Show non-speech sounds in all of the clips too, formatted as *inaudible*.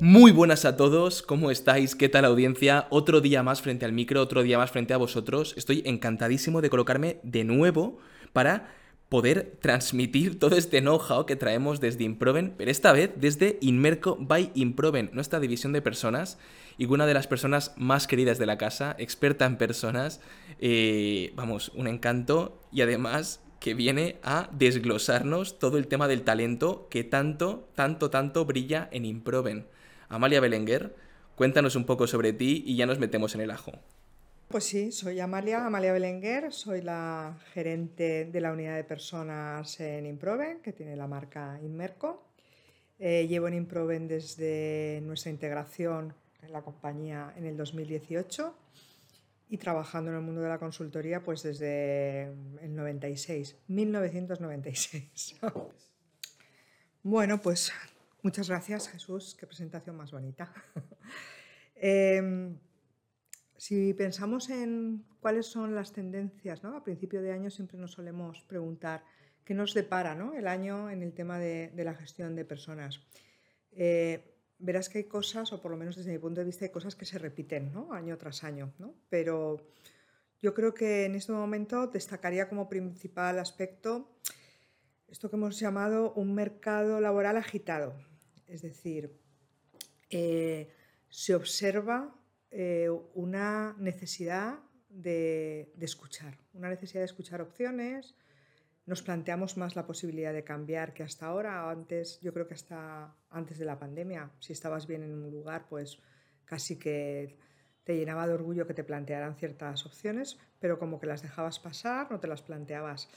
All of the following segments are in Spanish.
Muy buenas a todos, ¿cómo estáis? ¿Qué tal audiencia? Otro día más frente al micro, otro día más frente a vosotros. Estoy encantadísimo de colocarme de nuevo para poder transmitir *laughs* todo este know-how que traemos desde Improven, pero esta vez desde Inmerco by Improven, nuestra división de personas y una de las personas más queridas de la casa, experta en personas, eh, vamos, un encanto y además que viene a desglosarnos todo el tema del talento que tanto, tanto, tanto brilla en Improven. Amalia Belenguer, cuéntanos un poco sobre ti y ya nos metemos en el ajo. Pues sí, soy Amalia, Amalia Belenguer, soy la gerente de la unidad de personas en Improven, que tiene la marca Inmerco. Eh, llevo en Improven desde nuestra integración en la compañía en el 2018 y trabajando en el mundo de la consultoría pues desde el 96, 1996. *laughs* bueno, pues muchas gracias Jesús, qué presentación más bonita. *laughs* eh, si pensamos en cuáles son las tendencias, ¿no? a principio de año siempre nos solemos preguntar qué nos depara ¿no? el año en el tema de, la gestión de personas. Eh, verás que hay cosas, o por lo menos desde mi punto de vista, hay cosas que se repiten año tras año, pero yo creo que en este momento destacaría como principal aspecto esto que hemos llamado un mercado laboral agitado. Es decir, eh, se observa eh, una necesidad de, escuchar, una necesidad de escuchar opciones. Nos planteamos más la posibilidad de cambiar que hasta ahora. Antes, yo creo que hasta antes de la pandemia, si estabas bien en un lugar, pues casi que te llenaba de orgullo que te plantearan ciertas opciones, pero como que las dejabas pasar, no te las planteabas.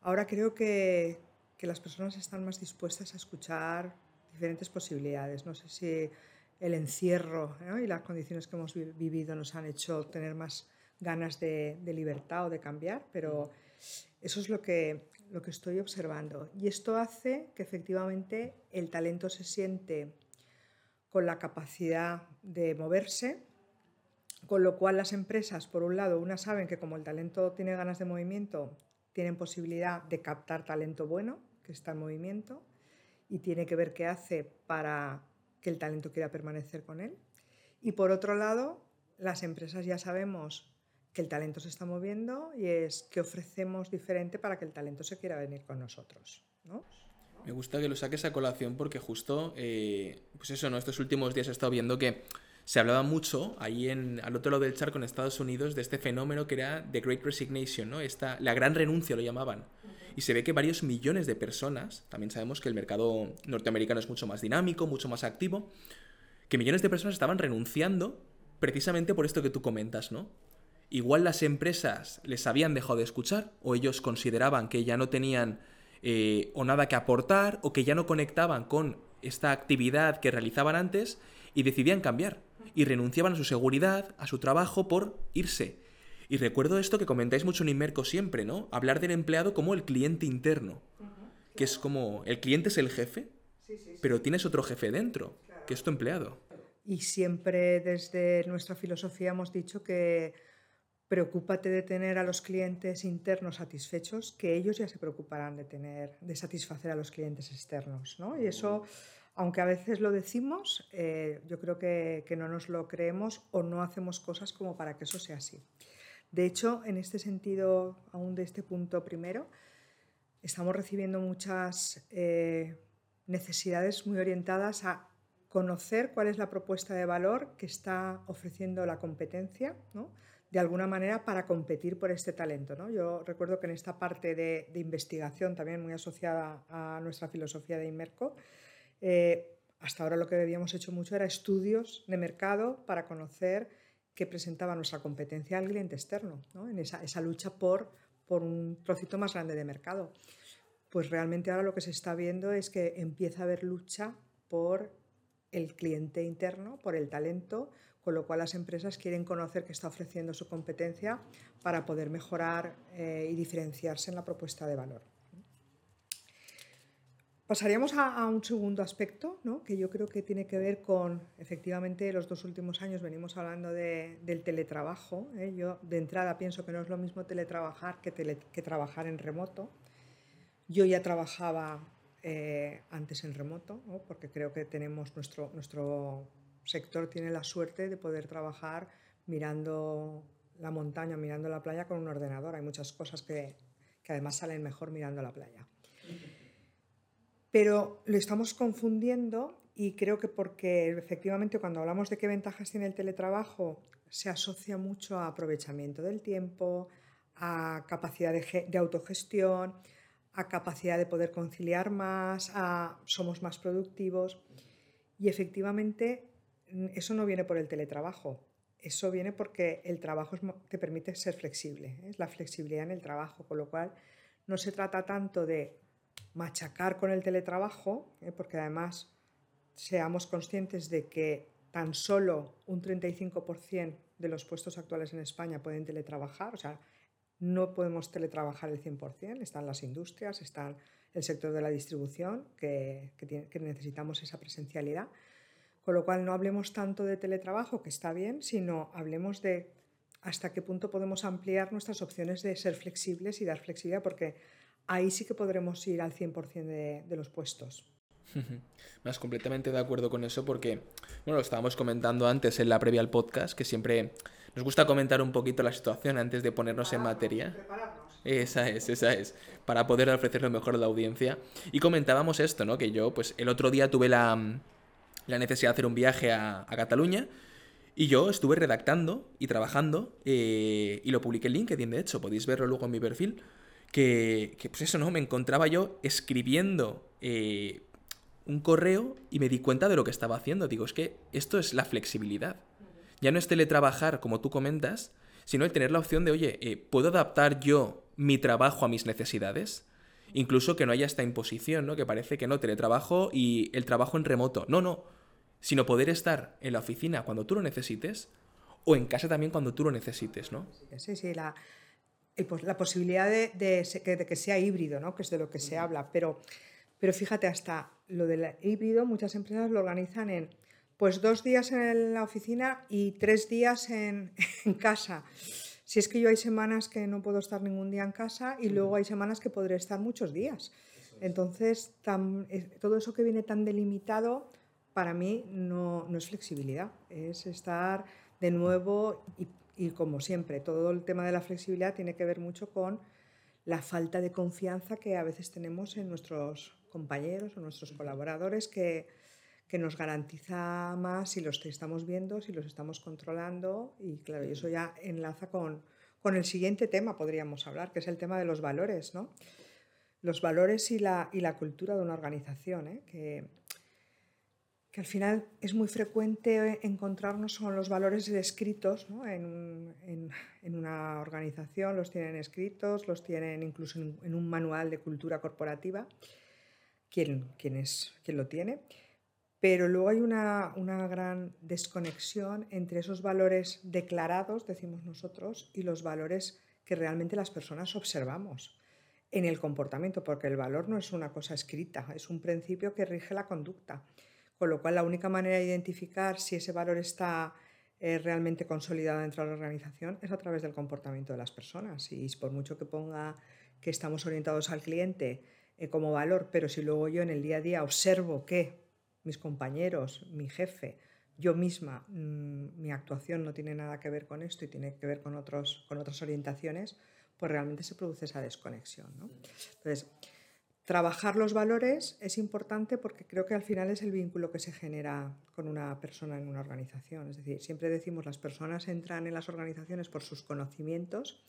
Ahora creo que, que las personas están más dispuestas a escuchar diferentes posibilidades. No sé si el encierro y las condiciones que hemos vivido nos han hecho tener más ganas de, libertad o de cambiar, pero eso es lo que, lo que estoy observando. Y esto hace que efectivamente el talento se siente con la capacidad de moverse, con lo cual las empresas, por un lado, unas saben que como el talento tiene ganas de movimiento, tienen posibilidad de captar talento bueno, que está en movimiento, y tiene que ver qué hace para que el talento quiera permanecer con él. Y por otro lado, las empresas ya sabemos que el talento se está moviendo y es que ofrecemos diferente para que el talento se quiera venir con nosotros. ¿no? Me gusta que lo saques a colación porque justo, eh, pues eso, ¿no? estos últimos días he estado viendo que se hablaba mucho ahí en, al otro lado del charco en Estados Unidos de este fenómeno que era The Great Resignation, ¿no? Esta, la gran renuncia lo llamaban. Y se ve que varios millones de personas, también sabemos que el mercado norteamericano es mucho más dinámico, mucho más activo, que millones de personas estaban renunciando precisamente por esto que tú comentas, ¿no? Igual las empresas les habían dejado de escuchar o ellos consideraban que ya no tenían eh, o nada que aportar o que ya no conectaban con esta actividad que realizaban antes y decidían cambiar y renunciaban a su seguridad, a su trabajo por irse. Y recuerdo esto que comentáis mucho en Inmerco siempre, ¿no? Hablar del empleado como el cliente interno, que es como, el cliente es el jefe, pero tienes otro jefe dentro, que es tu empleado. Y siempre desde nuestra filosofía hemos dicho que preocúpate de tener a los clientes internos satisfechos, que ellos ya se preocuparán de tener, de satisfacer a los clientes externos, ¿no? Y eso, aunque a veces lo decimos, eh, yo creo que, que no nos lo creemos o no hacemos cosas como para que eso sea así. De hecho, en este sentido, aún de este punto primero, estamos recibiendo muchas eh, necesidades muy orientadas a conocer cuál es la propuesta de valor que está ofreciendo la competencia, de alguna manera para competir por este talento. Yo recuerdo que en esta parte de, investigación, también muy asociada a nuestra filosofía de Inmerco, eh, hasta ahora lo que habíamos hecho mucho era estudios de mercado para conocer que presentaba nuestra competencia al cliente externo, en esa, esa, lucha por, por un trocito más grande de mercado. Pues realmente ahora lo que se está viendo es que empieza a haber lucha por el cliente interno, por el talento, con lo cual las empresas quieren conocer qué está ofreciendo su competencia para poder mejorar eh, y diferenciarse en la propuesta de valor. Pasaríamos a, un segundo aspecto, ¿no? que yo creo que tiene que ver con, efectivamente, los dos últimos años venimos hablando del teletrabajo. ¿eh? Yo de entrada pienso que no es lo mismo teletrabajar que trabajar en remoto. Yo ya trabajaba eh, antes en remoto, porque creo que tenemos nuestro, nuestro sector tiene la suerte de poder trabajar mirando la montaña, mirando la playa con un ordenador. Hay muchas cosas que, que además salen mejor mirando la playa. Pero lo estamos confundiendo y creo que porque efectivamente cuando hablamos de qué ventajas tiene el teletrabajo se asocia mucho a aprovechamiento del tiempo, a capacidad de, autogestión, a capacidad de poder conciliar más, a somos más productivos. Y efectivamente eso no viene por el teletrabajo, eso viene porque el trabajo te permite ser flexible, es la flexibilidad en el trabajo, con lo cual no se trata tanto de machacar con el teletrabajo, ¿eh? porque además seamos conscientes de que tan solo un 35% de los puestos actuales en España pueden teletrabajar, o sea, no podemos teletrabajar el 100%, están las industrias, está el sector de la distribución, que, que necesitamos esa presencialidad. Con lo cual no hablemos tanto de teletrabajo, que está bien, sino hablemos de hasta qué punto podemos ampliar nuestras opciones de ser flexibles y dar flexibilidad, porque ahí sí que podremos ir al 100% de, de los puestos. *laughs* Más completamente de acuerdo con eso porque, bueno, lo estábamos comentando antes en la previa al podcast, que siempre nos gusta comentar un poquito la situación antes de ponernos en materia. Esa es, esa es, para poder ofrecer lo mejor a la audiencia. Y comentábamos esto, ¿no? Que yo, pues el otro día tuve la, la necesidad de hacer un viaje a, a Cataluña y yo estuve redactando y trabajando eh, y lo publiqué en LinkedIn, de hecho, podéis verlo luego en mi perfil que, pues eso, ¿no? Me encontraba yo escribiendo eh, un correo y me di cuenta de lo que estaba haciendo. Digo, es que esto es la flexibilidad. Ya no es teletrabajar, como tú comentas, sino el tener la opción de, oye, eh, ¿puedo adaptar yo mi trabajo a mis necesidades? Incluso que no haya esta imposición, ¿no? Que parece que no, teletrabajo y el trabajo en remoto. No, no. Sino poder estar en la oficina cuando tú lo necesites o en casa también cuando tú lo necesites, ¿no? Sí, sí, la, pues, la posibilidad de, que sea híbrido, ¿no? que es de lo que se habla. Pero, pero fíjate, hasta lo del híbrido, muchas empresas lo organizan en pues dos días en la oficina y tres días *laughs* en, casa. Si es que yo hay semanas que no puedo estar ningún día en casa y luego hay semanas que podré estar muchos días. Entonces, todo eso que viene tan delimitado, para mí no, no es flexibilidad, es estar de nuevo y y como siempre, todo el tema de la flexibilidad tiene que ver mucho con la falta de confianza que a veces tenemos en nuestros compañeros o nuestros colaboradores que, que nos garantiza más si los estamos viendo, si los estamos controlando y claro, eso ya enlaza con, con el siguiente tema, podríamos hablar, que es el tema de los valores, ¿no? Los valores y la, y la cultura de una organización, ¿eh? que que al final es muy frecuente encontrarnos con los valores escritos en, una organización, los tienen escritos, los tienen incluso en, un manual de cultura corporativa, quien, es, lo tiene, pero luego hay una, una gran desconexión entre esos valores declarados, decimos nosotros, y los valores que realmente las personas observamos en el comportamiento, porque el valor no es una cosa escrita, es un principio que rige la conducta. Con lo cual, la única manera de identificar si ese valor está eh, realmente consolidado dentro de la organización es a través del comportamiento de las personas. Y por mucho que ponga que estamos orientados al cliente eh, como valor, pero si luego yo en el día a día observo que mis compañeros, mi jefe, yo misma, mm, mi actuación no tiene nada que ver con esto y tiene que ver con, otros, con otras orientaciones, pues realmente se produce esa desconexión. Entonces, Trabajar los valores es importante porque creo que al final es el vínculo que se genera con una persona en una organización. Es decir, siempre decimos las personas entran en las organizaciones por sus conocimientos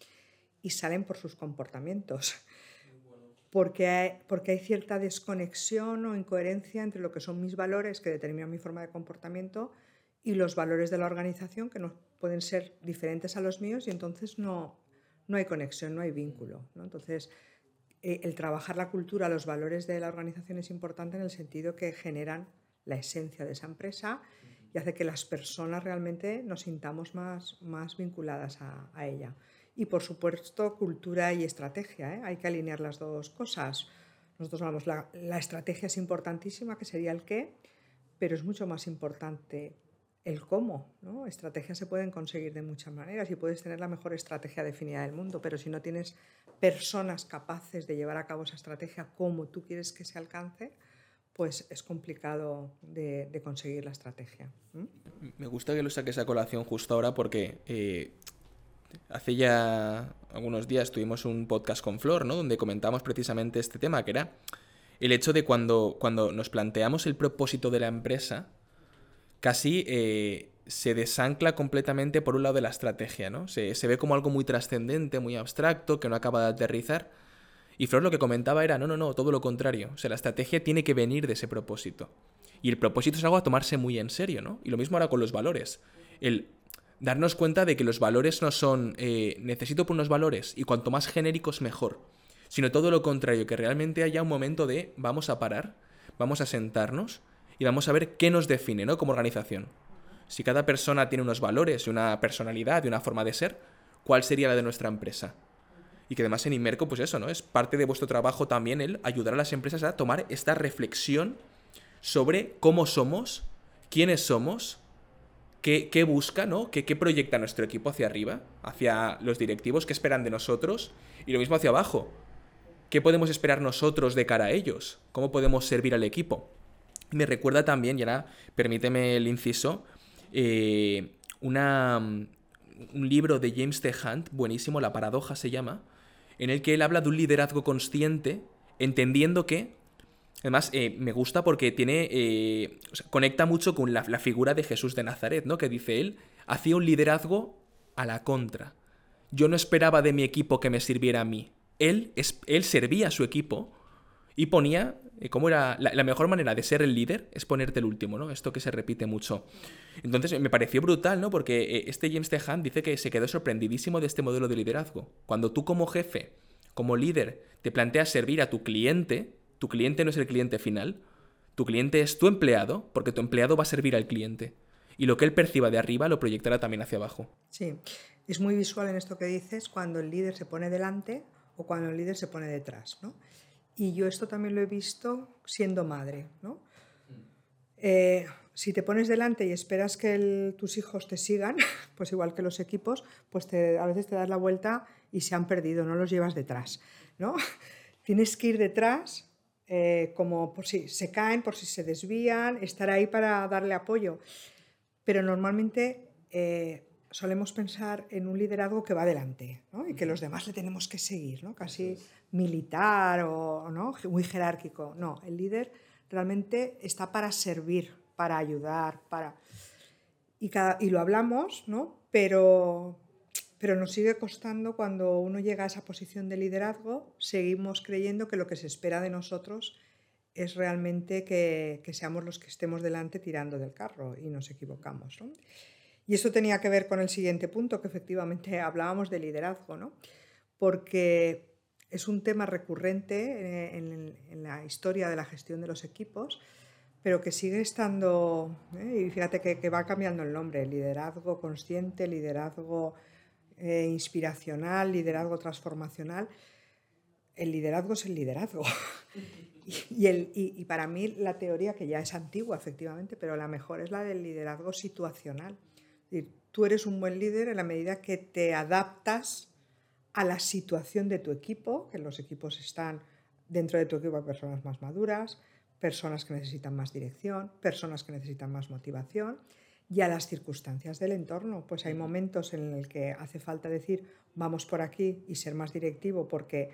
y salen por sus comportamientos. Porque hay, porque hay cierta desconexión o incoherencia entre lo que son mis valores que determinan mi forma de comportamiento y los valores de la organización que no pueden ser diferentes a los míos y entonces no, no hay conexión, no hay vínculo. ¿no? Entonces, eh, el trabajar la cultura, los valores de la organización es importante en el sentido que generan la esencia de esa empresa y hace que las personas realmente nos sintamos más, más vinculadas a, ella. Y por supuesto, cultura y estrategia, ¿eh? hay que alinear las dos cosas. nosotros hablamos, la, la estrategia es importantísima, que sería el qué, pero es mucho más importante el cómo. ¿no? Estrategias se pueden conseguir de muchas maneras y puedes tener la mejor estrategia definida del mundo, pero si no tienes personas capaces de llevar a cabo esa estrategia como tú quieres que se alcance, pues es complicado de, conseguir la estrategia. Me gusta que lo saques a colación justo ahora porque eh, hace ya algunos días tuvimos un podcast con Flor, ¿no? Donde comentamos precisamente este tema, que era el hecho de cuando, cuando nos planteamos el propósito de la empresa, casi eh, se desancla completamente por un lado de la estrategia, ¿no? Se, se ve como algo muy trascendente, muy abstracto, que no acaba de aterrizar. Y Flor lo que comentaba era, no, no, no, todo lo contrario. O sea, la estrategia tiene que venir de ese propósito. Y el propósito es algo a tomarse muy en serio, ¿no? Y lo mismo ahora con los valores. El darnos cuenta de que los valores no son eh, necesito por unos valores y cuanto más genéricos mejor, sino todo lo contrario, que realmente haya un momento de vamos a parar, vamos a sentarnos y vamos a ver qué nos define, ¿no? Como organización. Si cada persona tiene unos valores una personalidad y una forma de ser, ¿cuál sería la de nuestra empresa? Y que además en Inmerco, pues eso, ¿no? Es parte de vuestro trabajo también el ayudar a las empresas a tomar esta reflexión sobre cómo somos, quiénes somos, qué, busca, ¿no? ¿Qué, ¿Qué proyecta nuestro equipo hacia arriba, hacia los directivos, qué esperan de nosotros, y lo mismo hacia abajo. ¿Qué podemos esperar nosotros de cara a ellos? ¿Cómo podemos servir al equipo? Me recuerda también, y permíteme el inciso, eh, una, un libro de James T. Hunt, buenísimo, La paradoja se llama, en el que él habla de un liderazgo consciente, entendiendo que, además, eh, me gusta porque tiene, eh, conecta mucho con la, figura de Jesús de Nazaret, ¿no? Que dice él, hacía un liderazgo a la contra. Yo no esperaba de mi equipo que me sirviera a mí. Él, es, él servía a su equipo y ponía, eh, ¿cómo era? La, mejor manera de ser el líder es ponerte el último, ¿no? Esto que se repite mucho. Entonces me pareció brutal, ¿no? Porque este James Tehan dice que se quedó sorprendidísimo de este modelo de liderazgo. Cuando tú como jefe, como líder, te planteas servir a tu cliente, tu cliente no es el cliente final, tu cliente es tu empleado, porque tu empleado va a servir al cliente. Y lo que él perciba de arriba lo proyectará también hacia abajo. Sí, es muy visual en esto que dices cuando el líder se pone delante o cuando el líder se pone detrás, ¿no? Y yo esto también lo he visto siendo madre. ¿no? Eh, si te pones delante y esperas que tus hijos te sigan, *laughs* pues igual que los equipos, pues a veces te das la vuelta y se han perdido, no los llevas detrás. ¿no? *laughs* Tienes que ir detrás eh, como por si se caen, por si se desvían, estar ahí para darle apoyo. Pero normalmente eh, solemos pensar en un liderazgo que va adelante ¿no? y que los demás le tenemos que seguir, ¿no? casi militar o ¿no? muy jerárquico. No, el líder realmente está para servir, para ayudar, para... Y, cada... y lo hablamos, ¿no? pero, pero nos sigue costando cuando uno llega a esa posición de liderazgo, seguimos creyendo que lo que se espera de nosotros es realmente que, seamos los que estemos delante tirando del carro y nos equivocamos. Y eso tenía que ver con el siguiente punto, que efectivamente *laughs* hablábamos de liderazgo, ¿no? porque es un tema recurrente eh, en, la historia de la gestión de los equipos, pero que sigue estando, ¿eh? y fíjate que, va cambiando el nombre, liderazgo consciente, liderazgo eh, inspiracional, liderazgo transformacional. El liderazgo es el liderazgo. *laughs* y, el, y para mí la teoría, que ya es antigua efectivamente, pero la mejor es la del liderazgo situacional tú eres un buen líder en la medida que te adaptas a la situación de tu equipo, que los equipos están dentro de tu equipo personas más maduras, personas que necesitan más dirección, personas que necesitan más motivación y a las circunstancias del entorno. Pues hay momentos en el que hace falta decir vamos por aquí y ser más directivo porque,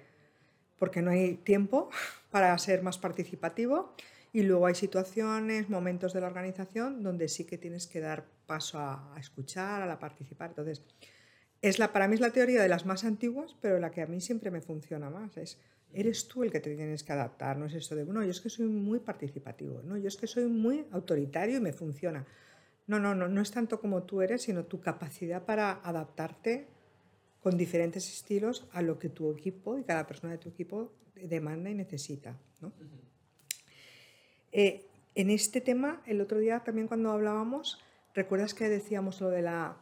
porque no hay tiempo *laughs* para ser más participativo y luego hay situaciones, momentos de la organización donde sí que tienes que dar paso a, escuchar, a participar. Entonces, es la, para mí es la teoría de las más antiguas, pero la que a mí siempre me funciona más. Es, eres tú el que te tienes que adaptar, no es esto de, bueno, yo es que soy muy participativo, no, yo es que soy muy autoritario y me funciona. No, no, no, no es tanto como tú eres, sino tu capacidad para adaptarte con diferentes estilos a lo que tu equipo y cada persona de tu equipo demanda y necesita. ¿no? Eh, en este tema, el otro día también cuando hablábamos, ¿recuerdas que decíamos lo de la,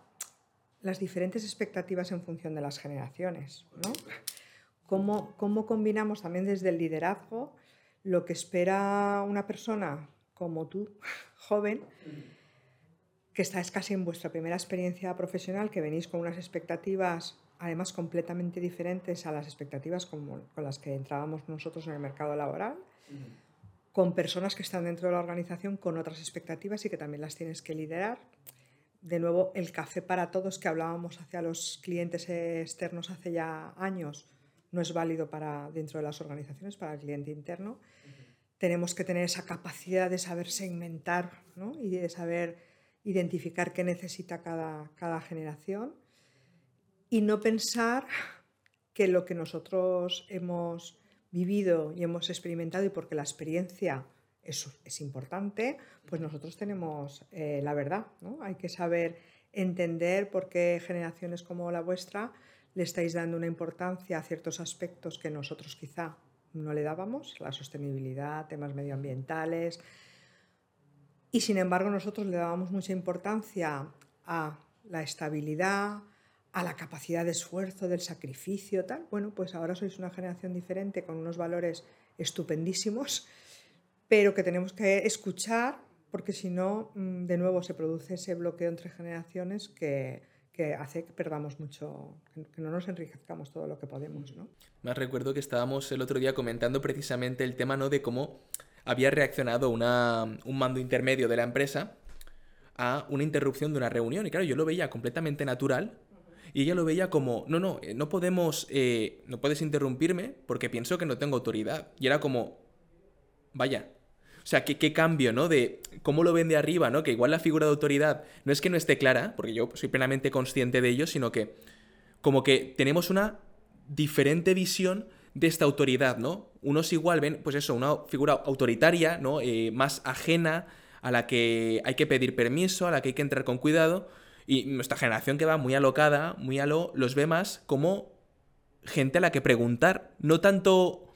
las diferentes expectativas en función de las generaciones? ¿no? cómo, cómo combinamos también desde el liderazgo lo que espera una persona como tú, *laughs* joven, que estáis casi en vuestra primera experiencia profesional, que venís con unas expectativas además completamente diferentes a las expectativas con, con las que entrábamos nosotros en el mercado laboral, con personas que están dentro de la organización con otras expectativas y que también las tienes que liderar. De nuevo, el café para todos que hablábamos hacia los clientes externos hace ya años no es válido para dentro de las organizaciones, para el cliente interno. Tenemos que tener esa capacidad de saber segmentar ¿no? y de saber identificar qué necesita cada, cada generación y no pensar que lo que nosotros hemos vivido y hemos experimentado y porque la experiencia es, es importante, pues nosotros tenemos eh, la verdad. ¿no? Hay que saber entender por qué generaciones como la vuestra le estáis dando una importancia a ciertos aspectos que nosotros quizá no le dábamos, la sostenibilidad, temas medioambientales. Y sin embargo nosotros le dábamos mucha importancia a la estabilidad, a la capacidad de esfuerzo, del sacrificio, tal. Bueno, pues ahora sois una generación diferente con unos valores estupendísimos, pero que tenemos que escuchar porque si no, mm, de nuevo se produce ese bloqueo entre generaciones que, que hace que perdamos mucho, que no nos enriquezcamos todo lo que podemos. ¿no? Más recuerdo que estábamos el otro día comentando precisamente el tema ¿no? de cómo había reaccionado una, un mando intermedio de la empresa a una interrupción de una reunión. Y claro, yo lo veía completamente natural y ella lo veía como, no, no, eh, no podemos, eh, no puedes interrumpirme porque pienso que no tengo autoridad. Y era como, vaya. O sea, ¿qué, qué cambio, ¿no? De cómo lo ven de arriba, ¿no? Que igual la figura de autoridad no es que no esté clara, porque yo soy plenamente consciente de ello, sino que como que tenemos una diferente visión de esta autoridad, ¿no? Unos igual ven, pues eso, una figura autoritaria, ¿no? Eh, más ajena, a la que hay que pedir permiso, a la que hay que entrar con cuidado, y nuestra generación que va muy alocada, muy a lo, los ve más como gente a la que preguntar, no tanto,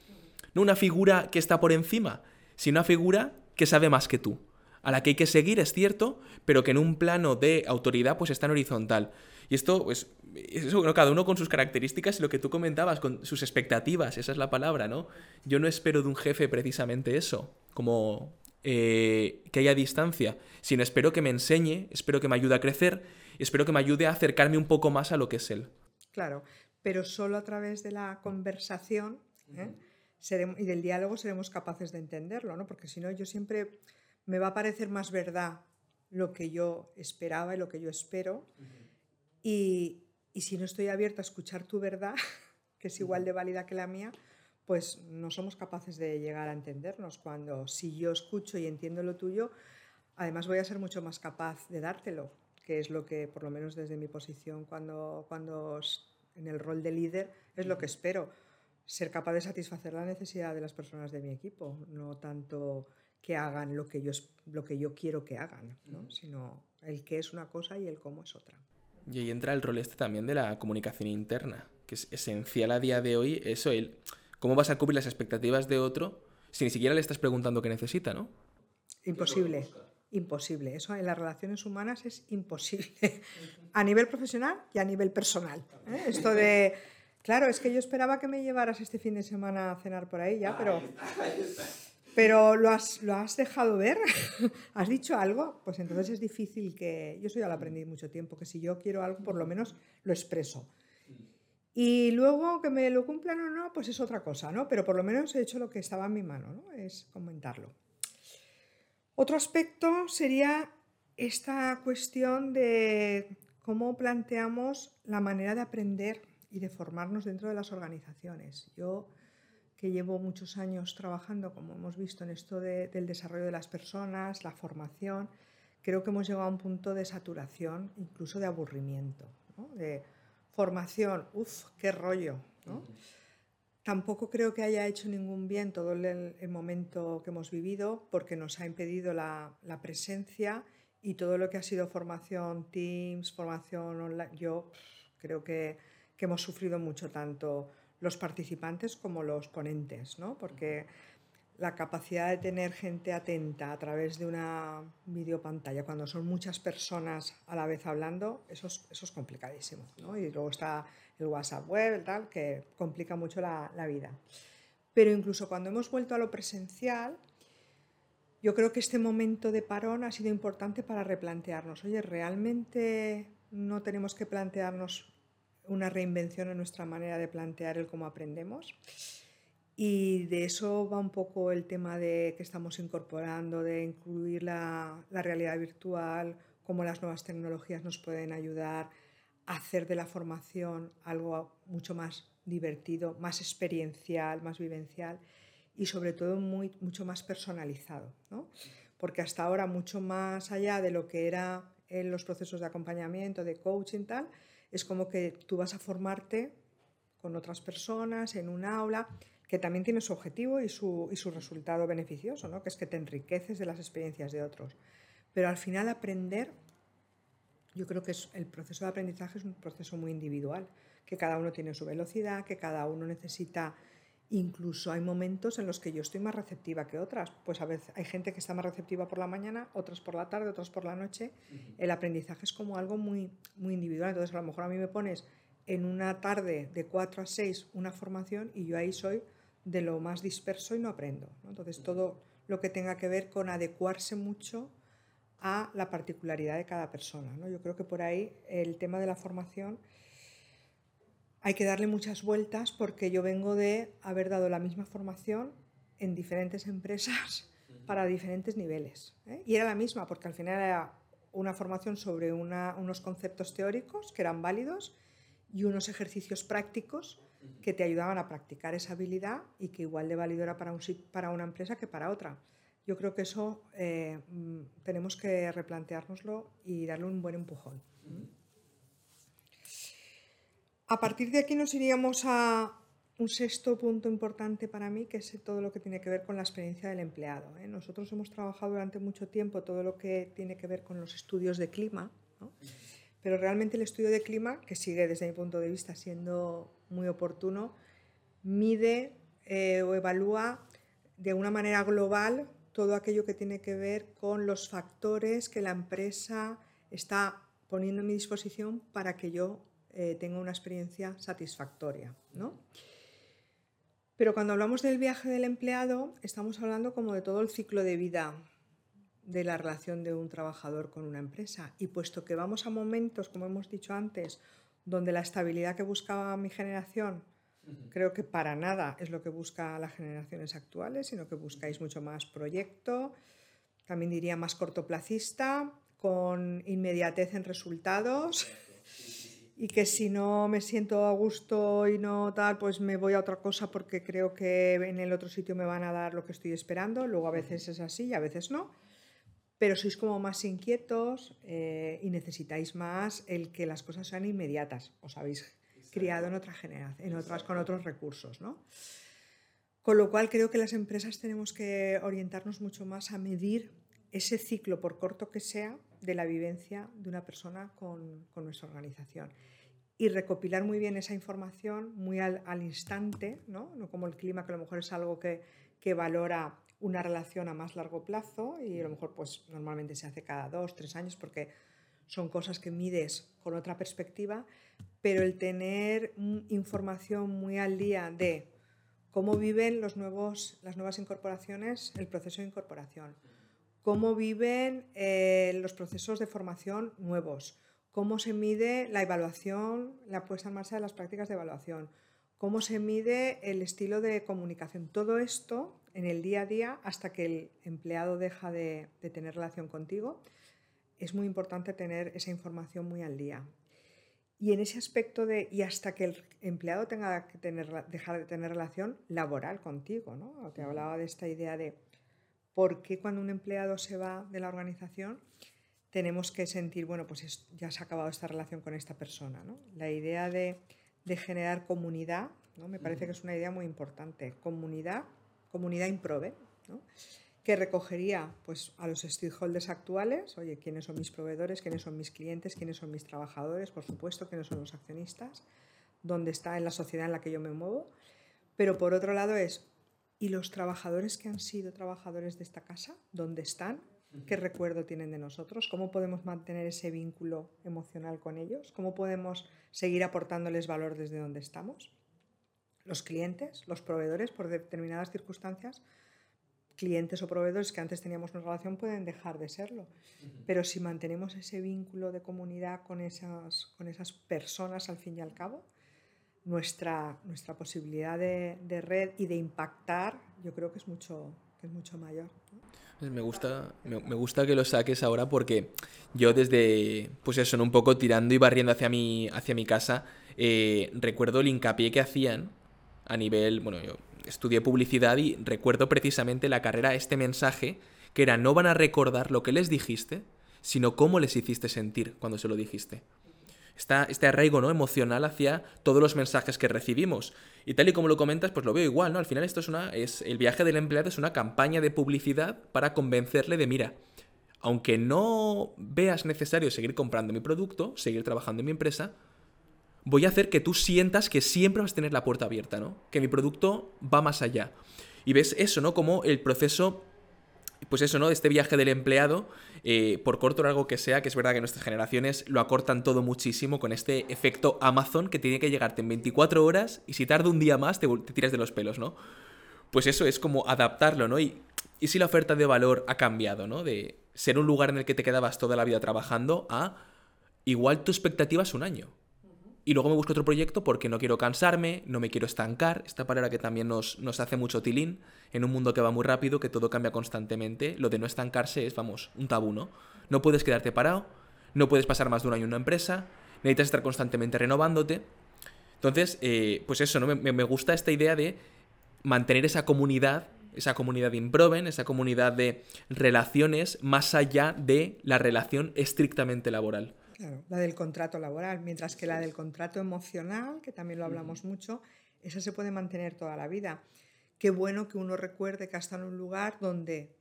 no una figura que está por encima, sino una figura que sabe más que tú, a la que hay que seguir, es cierto, pero que en un plano de autoridad pues está en horizontal. Y esto, pues, eso, cada uno con sus características y lo que tú comentabas, con sus expectativas, esa es la palabra, ¿no? Yo no espero de un jefe precisamente eso, como eh, que haya distancia, sino espero que me enseñe, espero que me ayude a crecer, espero que me ayude a acercarme un poco más a lo que es él. Claro, pero solo a través de la conversación ¿eh? seremos, y del diálogo seremos capaces de entenderlo, ¿no? Porque si no, yo siempre me va a parecer más verdad lo que yo esperaba y lo que yo espero. Y, y si no estoy abierta a escuchar tu verdad, *laughs* que es igual de válida que la mía, pues no somos capaces de llegar a entendernos. Cuando si yo escucho y entiendo lo tuyo, además voy a ser mucho más capaz de dártelo, que es lo que, por lo menos desde mi posición, cuando, cuando en el rol de líder, es lo que espero. Ser capaz de satisfacer la necesidad de las personas de mi equipo, no tanto que hagan lo que yo, lo que yo quiero que hagan, ¿no? sino el qué es una cosa y el cómo es otra. Y ahí entra el rol este también de la comunicación interna, que es esencial a día de hoy, eso, el ¿Cómo vas a cubrir las expectativas de otro si ni siquiera le estás preguntando qué necesita, no? Imposible, imposible. Eso en las relaciones humanas es imposible. A nivel profesional y a nivel personal. ¿eh? Esto de, claro, es que yo esperaba que me llevaras este fin de semana a cenar por ahí ya, pero... Pero lo has, lo has dejado ver, *laughs* has dicho algo, pues entonces es difícil que... Yo soy ya lo aprendí mucho tiempo, que si yo quiero algo, por lo menos lo expreso. Y luego que me lo cumplan o no, pues es otra cosa, ¿no? Pero por lo menos he hecho lo que estaba en mi mano, ¿no? Es comentarlo. Otro aspecto sería esta cuestión de cómo planteamos la manera de aprender y de formarnos dentro de las organizaciones. Yo, que llevo muchos años trabajando, como hemos visto, en esto del desarrollo de las personas, la formación, creo que hemos llegado a un punto de saturación, incluso de aburrimiento, ¿no? de, Formación, uff, qué rollo. Tampoco creo que haya hecho ningún bien todo el, momento que hemos vivido porque nos ha impedido la, presencia y todo lo que ha sido formación Teams, formación online. Yo creo que, que hemos sufrido mucho tanto los participantes como los ponentes, ¿no? porque la capacidad de tener gente atenta a través de una videopantalla, cuando son muchas personas a la vez hablando, eso es, eso es complicadísimo. ¿no? Y luego está el WhatsApp web, tal, que complica mucho la, la vida. Pero incluso cuando hemos vuelto a lo presencial, yo creo que este momento de parón ha sido importante para replantearnos, oye, ¿realmente no tenemos que plantearnos una reinvención en nuestra manera de plantear el cómo aprendemos? Y de eso va un poco el tema de que estamos incorporando, de incluir la, la realidad virtual, cómo las nuevas tecnologías nos pueden ayudar a hacer de la formación algo mucho más divertido, más experiencial, más vivencial y sobre todo mucho más personalizado. ¿no? Porque hasta ahora, mucho más allá de lo que era en los procesos de acompañamiento, de coaching, tal, es como que tú vas a formarte con otras personas en un aula que también tiene su objetivo y su, y su resultado beneficioso, ¿no? que es que te enriqueces de las experiencias de otros. Pero al final aprender, yo creo que es, el proceso de aprendizaje es un proceso muy individual, que cada uno tiene su velocidad, que cada uno necesita Incluso hay momentos en los que yo estoy más receptiva que otras. Pues a veces hay gente que está más receptiva por la mañana, otras por la tarde, otras por la noche. El aprendizaje es como algo muy, muy individual. Entonces a lo mejor a mí me pones en una tarde de 4 a 6 una formación y yo ahí soy de lo más disperso y no aprendo. Entonces todo lo que tenga que ver con adecuarse mucho a la particularidad de cada persona. ¿no? Yo creo que por ahí el tema de la formación hay que darle muchas vueltas porque yo vengo de haber dado la misma formación en diferentes empresas para diferentes niveles. ¿eh? Y era la misma porque al final era una formación sobre unos conceptos teóricos que eran válidos y unos ejercicios prácticos que te ayudaban a practicar esa habilidad y que igual de válido era para, un, para una empresa que para otra. Yo creo que eso eh, mm, tenemos que replanteárnoslo y darle un buen empujón. A partir de aquí nos iríamos a un sexto punto importante para mí, que es todo lo que tiene que ver con la experiencia del empleado. ¿eh? Nosotros hemos trabajado durante mucho tiempo todo lo que tiene que ver con los estudios de clima, pero realmente el estudio de clima, que sigue desde mi punto de vista siendo muy oportuno, mide eh, o evalúa de una manera global todo aquello que tiene que ver con los factores que la empresa está poniendo a mi disposición para que yo eh, tenga una experiencia satisfactoria. ¿no? Pero cuando hablamos del viaje del empleado, estamos hablando como de todo el ciclo de vida de la relación de un trabajador con una empresa. Y puesto que vamos a momentos, como hemos dicho antes, donde la estabilidad que buscaba mi generación, creo que para nada es lo que busca las generaciones actuales, sino que buscáis mucho más proyecto, también diría más cortoplacista, con inmediatez en resultados *laughs* y que si no me siento a gusto y no tal, pues me voy a otra cosa porque creo que en el otro sitio me van a dar lo que estoy esperando. Luego a veces es así y a veces no. Pero sois como más inquietos eh, y necesitáis más el que las cosas sean inmediatas. Os habéis criado en otra generación, en otras con otros recursos, ¿no? Con lo cual creo que las empresas tenemos que orientarnos mucho más a medir ese ciclo, por corto que sea, de la vivencia de una persona con, nuestra organización. Y recopilar muy bien esa información muy al, instante, ¿no? ¿no? como el clima, que a lo mejor es algo que, que, valora una relación a más largo plazo y a lo mejor pues normalmente se hace cada dos, tres años porque son cosas que mides con otra perspectiva, pero el tener información muy al día de cómo viven los nuevos, las nuevas incorporaciones, el proceso de incorporación cómo viven eh, los procesos de formación nuevos, cómo se mide la evaluación, la puesta en marcha de las prácticas de evaluación, cómo se mide el estilo de comunicación. Todo esto en el día a día hasta que el empleado deja de, tener relación contigo, es muy importante tener esa información muy al día. Y en ese aspecto de, y hasta que el empleado tenga que tener, dejar de tener relación laboral contigo, ¿no? Te hablaba de esta idea de porque cuando un empleado se va de la organización tenemos que sentir, bueno, pues ya se ha acabado esta relación con esta persona. ¿no? La idea de, generar comunidad, ¿no? me parece que es una idea muy importante. Comunidad, comunidad improve, ¿no? que recogería pues, a los stakeholders actuales, oye, quiénes son mis proveedores, quiénes son mis clientes, quiénes son mis trabajadores, por supuesto, quiénes son los accionistas, dónde está en la sociedad en la que yo me muevo. Pero por otro lado es ¿Y los trabajadores que han sido trabajadores de esta casa, dónde están? qué recuerdo tienen de nosotros, cómo podemos mantener ese vínculo emocional con ellos, cómo podemos seguir aportándoles valor desde donde estamos. Los clientes, los proveedores, por determinadas circunstancias, clientes o proveedores que antes teníamos una relación pueden dejar de serlo. Pero si mantenemos ese vínculo de comunidad con esas, con esas personas al fin y al cabo, nuestra, nuestra posibilidad de, de red y de impactar yo creo que es mucho, que es mucho mayor. Me gusta, me, gusta que lo saques ahora porque yo desde, pues eso, un poco tirando y barriendo hacia mi, hacia mi casa, eh, recuerdo el hincapié que hacían a nivel, bueno, yo estudié publicidad y recuerdo precisamente la carrera este mensaje que era no van a recordar lo que les dijiste, sino cómo les hiciste sentir cuando se lo dijiste. Está este arraigo ¿no? emocional hacia todos los mensajes que recibimos. Y tal y como lo comentas, pues lo veo igual, ¿no? Al final esto es una. Es, el viaje del empleado es una campaña de publicidad para convencerle de, mira, aunque no veas necesario seguir comprando mi producto, seguir trabajando en mi empresa, voy a hacer que tú sientas que siempre vas a tener la puerta abierta, ¿no? Que mi producto va más allá. Y ves eso, ¿no? Como el proceso, pues eso, ¿no? De este viaje del empleado, eh, por corto o largo que sea, que es verdad que nuestras generaciones lo acortan todo muchísimo con este efecto Amazon que tiene que llegarte en 24 horas y si tarda un día más te, te tiras de los pelos, ¿no? Pues eso es como adaptarlo, ¿no? Y, y si la oferta de valor ha cambiado, ¿no? De ser un lugar en el que te quedabas toda la vida trabajando a igual tu expectativa es un año y luego me busco otro proyecto porque no quiero cansarme, no me quiero estancar, esta palabra que también nos, nos hace mucho tilín en un mundo que va muy rápido, que todo cambia constantemente, lo de no estancarse es, vamos, un tabú, ¿no? No puedes quedarte parado, no puedes pasar más de un año en una empresa, necesitas estar constantemente renovándote. Entonces, eh, pues eso, ¿no? Me, me, gusta esta idea de mantener esa comunidad, esa comunidad de improven, esa comunidad de relaciones más allá de la relación estrictamente laboral. Claro, la del contrato laboral, mientras que la del contrato emocional, que también lo hablamos mucho, esa se puede mantener toda la vida. Qué bueno que uno recuerde que ha estado en un lugar donde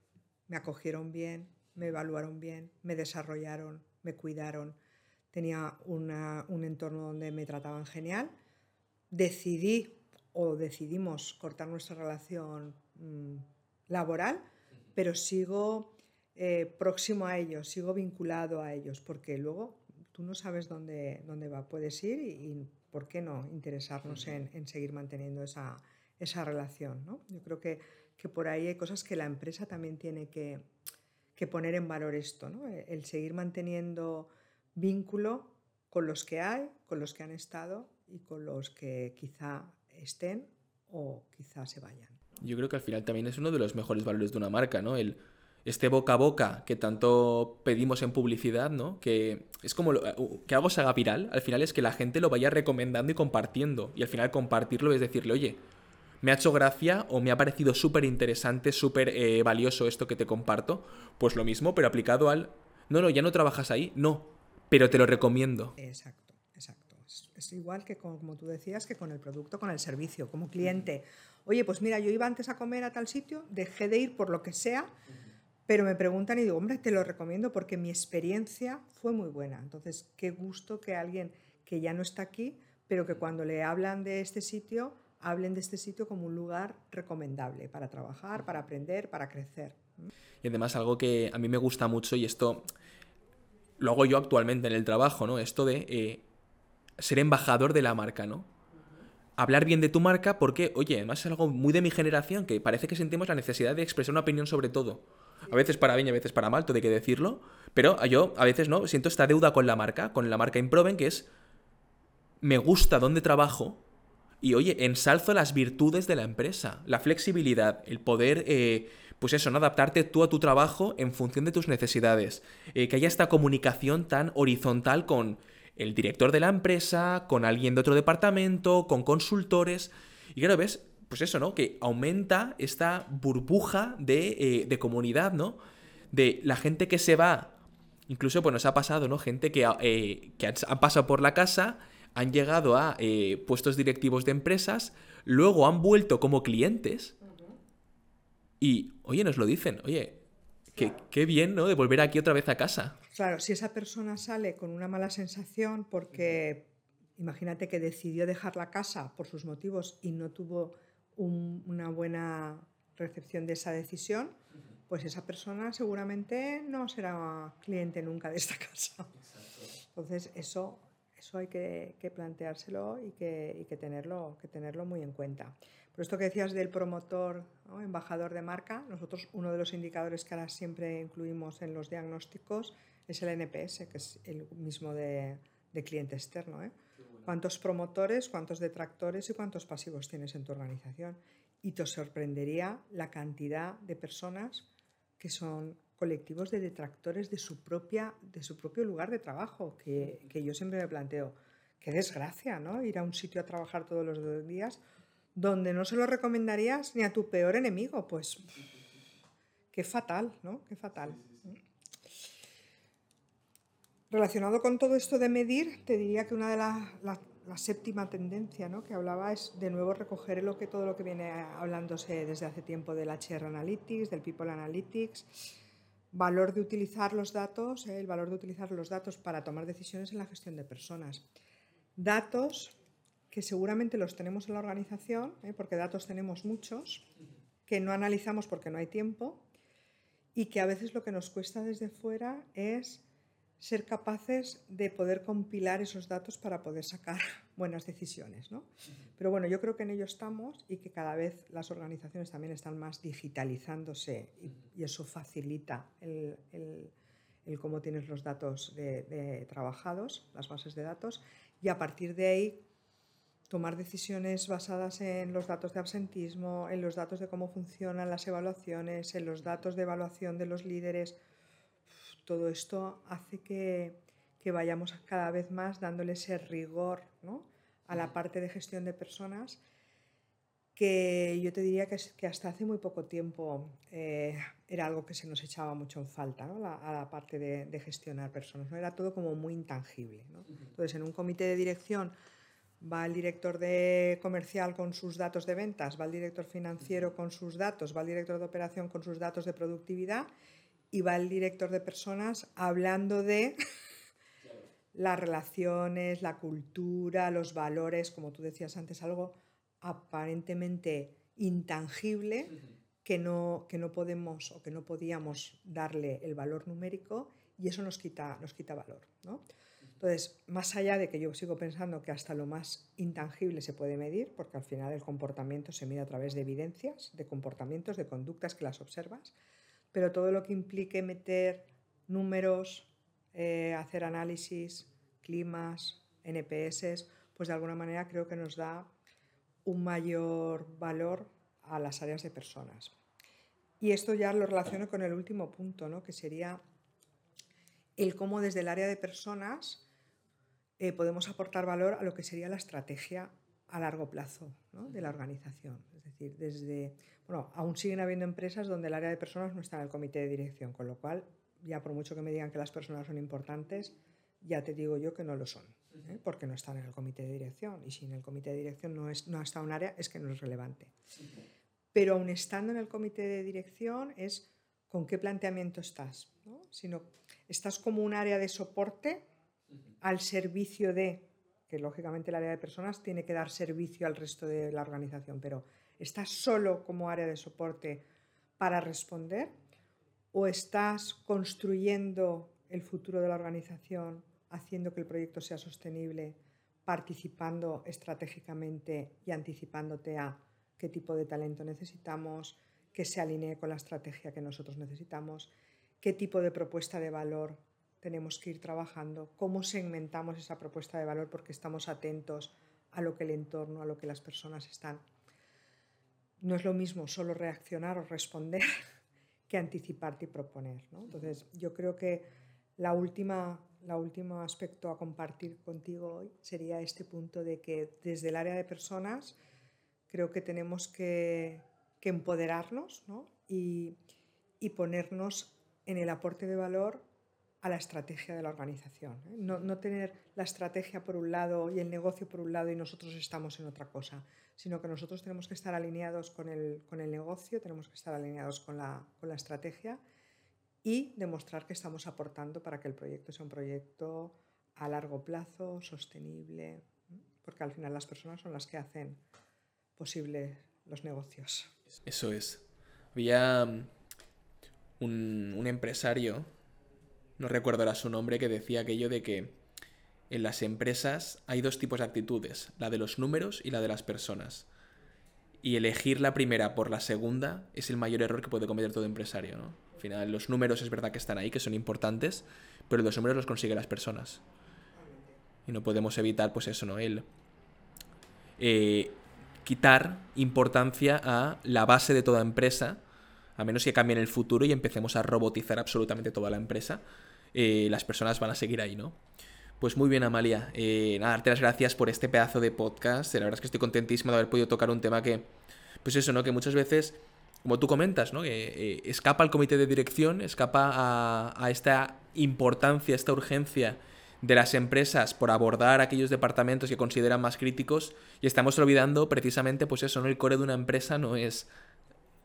me acogieron bien, me evaluaron bien, me desarrollaron, me cuidaron, tenía un entorno donde me trataban genial. Decidí o decidimos cortar nuestra relación mm, laboral, pero sigo eh, próximo a ellos, sigo vinculado a ellos, porque luego tú no sabes dónde, dónde va, puedes ir y, por qué no interesarnos en, en seguir manteniendo esa, esa relación. ¿no? Yo creo que, que, por ahí hay cosas que la empresa también tiene que, que poner en valor esto, ¿no? el seguir manteniendo vínculo con los que hay, con los que han estado y con los que quizá estén o quizá se vayan. Yo creo que al final también es uno de los mejores valores de una marca, ¿no? El, este boca a boca que tanto pedimos en publicidad, ¿no? Que es como uh, que algo se haga viral, al final es que la gente lo vaya recomendando y compartiendo. Y al final compartirlo es decirle, oye, me ha hecho gracia o me ha parecido súper interesante, súper eh, valioso esto que te comparto. Pues lo mismo, pero aplicado al, no, no, ya no trabajas ahí, no, pero te lo recomiendo. Exacto, exacto. Es, igual que como tú decías, que con el producto, con el servicio, como cliente. Oye, pues mira, yo iba antes a comer a tal sitio, dejé de ir por lo que sea. Pero me preguntan y digo, hombre, te lo recomiendo porque mi experiencia fue muy buena. Entonces, qué gusto que alguien que ya no está aquí, pero que cuando le hablan de este sitio, hablen de este sitio como un lugar recomendable para trabajar, para aprender, para crecer. Y además algo que a mí me gusta mucho y esto lo hago yo actualmente en el trabajo, ¿no? Esto de eh, ser embajador de la marca, ¿no? Hablar bien de tu marca porque, oye, además es algo muy de mi generación, que parece que sentimos la necesidad de expresar una opinión sobre todo a veces para bien y a veces para mal, todo hay que decirlo. Pero yo a veces no, siento esta deuda con la marca, con la marca Improven, que es, me gusta donde trabajo y oye, ensalzo las virtudes de la empresa, la flexibilidad, el poder, eh, pues eso, ¿no? adaptarte tú a tu trabajo en función de tus necesidades, eh, que haya esta comunicación tan horizontal con el director de la empresa, con alguien de otro departamento, con consultores. Y claro, ves, pues eso, ¿no? Que aumenta esta burbuja de, eh, comunidad, ¿no? De la gente que se va. Incluso, pues nos ha pasado, ¿no? Gente que, eh, que han pasado por la casa, han llegado a eh, puestos directivos de empresas, luego han vuelto como clientes y, oye, nos lo dicen, oye, qué, qué bien, ¿no? De volver aquí otra vez a casa. Claro, si esa persona sale con una mala sensación porque imagínate que decidió dejar la casa por sus motivos y no tuvo una buena recepción de esa decisión, pues esa persona seguramente no será cliente nunca de esta *laughs* casa. Entonces, eso, eso hay que, planteárselo y, que, que, tenerlo, que tenerlo muy en cuenta. Por esto que decías del promotor, embajador de marca, nosotros uno de los indicadores que ahora siempre incluimos en los diagnósticos es el NPS, que es el mismo de, cliente externo. ¿eh? ¿Cuántos promotores, cuántos detractores y cuántos pasivos tienes en tu organización? Y te sorprendería la cantidad de personas que son colectivos de detractores de su, propia, de su propio lugar de trabajo, que, que yo siempre me planteo, qué desgracia, ¿no? Ir a un sitio a trabajar todos los días donde no se lo recomendarías ni a tu peor enemigo, pues qué fatal, ¿no? Qué fatal. Relacionado con todo esto de medir, te diría que una de las la, séptima tendencia ¿no? que hablaba es de nuevo recoger lo que, todo lo que viene hablándose desde hace tiempo del HR Analytics, del People Analytics, valor de utilizar los datos, ¿eh? el valor de utilizar los datos para tomar decisiones en la gestión de personas. Datos que seguramente los tenemos en la organización, ¿eh? porque datos tenemos muchos, que no analizamos porque no hay tiempo y que a veces lo que nos cuesta desde fuera es ser capaces de poder compilar esos datos para poder sacar *laughs* buenas decisiones. ¿no? Pero bueno, yo creo que en ello estamos y que cada vez las organizaciones también están más digitalizándose y, eso facilita el, cómo tienes los datos de trabajados, las bases de datos, y a partir de ahí tomar decisiones basadas en los datos de absentismo, en los datos de cómo funcionan las evaluaciones, en los datos de evaluación de los líderes. Todo esto hace que, vayamos cada vez más dándole ese rigor a la parte de gestión de personas que yo te diría que, hasta hace muy poco tiempo eh, era algo que se nos echaba mucho en falta, a la parte de, gestionar personas. ¿no? Era todo como muy intangible. Entonces, en un comité de dirección va el director de comercial con sus datos de ventas, va el director financiero con sus datos, va el director de operación con sus datos de productividad y va el director de personas hablando de *laughs* las relaciones, la cultura, los valores, como tú decías antes, algo aparentemente intangible que no, que no podemos o que no podíamos darle el valor numérico y eso nos quita, nos quita valor. ¿no? Entonces, más allá de que yo sigo pensando que hasta lo más intangible se puede medir, porque al final el comportamiento se mide a través de evidencias, de comportamientos, de conductas que las observas, pero todo lo que implique meter números, eh, hacer análisis, climas, NPS, pues de alguna manera creo que nos da un mayor valor a las áreas de personas. Y esto ya lo relaciono con el último punto, ¿no? que sería el cómo desde el área de personas eh, podemos aportar valor a lo que sería la estrategia a largo plazo de la organización. Es decir, desde, bueno, aún siguen habiendo empresas donde el área de personas no está en el comité de dirección, con lo cual, ya por mucho que me digan que las personas son importantes, ya te digo yo que no lo son, ¿eh? porque no están en el comité de dirección. Y si en el comité de dirección no, es, no está un área, es que no es relevante. Pero aún estando en el comité de dirección es con qué planteamiento estás. ¿no? Sino, estás como un área de soporte al servicio de, que lógicamente el área de personas tiene que dar servicio al resto de la organización, pero ¿estás solo como área de soporte para responder o estás construyendo el futuro de la organización, haciendo que el proyecto sea sostenible, participando estratégicamente y anticipándote a qué tipo de talento necesitamos, que se alinee con la estrategia que nosotros necesitamos, qué tipo de propuesta de valor tenemos que ir trabajando, cómo segmentamos esa propuesta de valor porque estamos atentos a lo que el entorno, a lo que las personas están. No es lo mismo solo reaccionar o responder *laughs* que anticiparte y proponer. Entonces, yo creo que la última, la último aspecto a compartir contigo hoy sería este punto de que desde el área de personas creo que tenemos que, empoderarnos y, y ponernos en el aporte de valor a la estrategia de la organización. ¿eh? No, tener la estrategia por un lado y el negocio por un lado y nosotros estamos en otra cosa, sino que nosotros tenemos que estar alineados con el, con el negocio, tenemos que estar alineados con la, con la estrategia y demostrar que estamos aportando para que el proyecto sea un proyecto a largo plazo, sostenible, porque al final las personas son las que hacen posible los negocios. Eso es. Había un, un empresario, no recuerdo ahora su nombre, que decía aquello de que en las empresas hay dos tipos de actitudes, la de los números y la de las personas. Y elegir la primera por la segunda es el mayor error que puede cometer todo empresario, ¿no? Al final, los números es verdad que están ahí, que son importantes, pero los números los consiguen las personas. Y no podemos evitar, pues eso, ¿no? El eh, quitar importancia a la base de toda empresa, a menos que cambie en el futuro y empecemos a robotizar absolutamente toda la empresa, eh, las personas van a seguir ahí, ¿no? Pues muy bien, Amalia. Eh, nada, darte las gracias por este pedazo de podcast. La verdad es que estoy contentísimo de haber podido tocar un tema que, pues eso, ¿no? Que muchas veces, como tú comentas, ¿no? Eh, escapa al comité de dirección, escapa a, esta importancia, esta urgencia de las empresas por abordar aquellos departamentos que consideran más críticos y estamos olvidando precisamente, pues eso, ¿no? El core de una empresa no es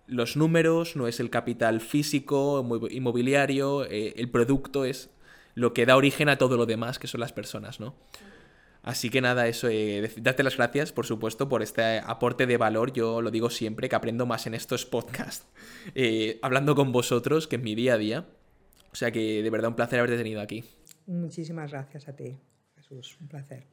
los números, no es el capital físico, inmobiliario, eh, el producto es lo que da origen a todo lo demás, que son las personas, ¿no? Así que nada, eso, eh, darte las gracias, por supuesto, por este aporte de valor. Yo lo digo siempre, que aprendo más en estos podcasts, *laughs* eh, hablando con vosotros, que en mi día a día. O sea que de verdad un placer haberte tenido aquí. Muchísimas gracias a ti, Jesús, un placer.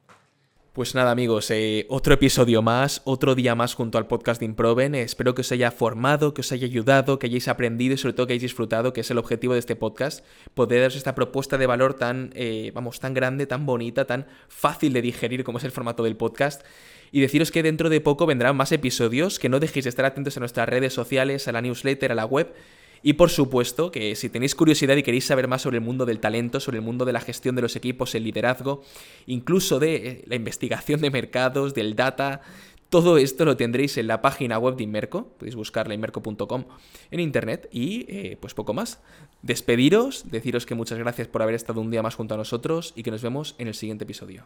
Pues nada amigos, eh, otro episodio más, otro día más junto al podcast de Improven. espero que os haya formado, que os haya ayudado, que hayáis aprendido y sobre todo que hayáis disfrutado, que es el objetivo de este podcast, poder daros esta propuesta de valor tan, eh, vamos, tan grande, tan bonita, tan fácil de digerir como es el formato del podcast. Y deciros que dentro de poco vendrán más episodios, que no dejéis de estar atentos a nuestras redes sociales, a la newsletter, a la web y por supuesto que si tenéis curiosidad y queréis saber más sobre el mundo del talento, sobre el mundo de la gestión de los equipos, el liderazgo, incluso de eh, la investigación de mercados, del data, todo esto lo tendréis en la página web de Inmerco, podéis buscarla inmerco.com en internet y eh, pues poco más. Despediros, deciros que muchas gracias por haber estado un día más junto a nosotros y que nos vemos en el siguiente episodio.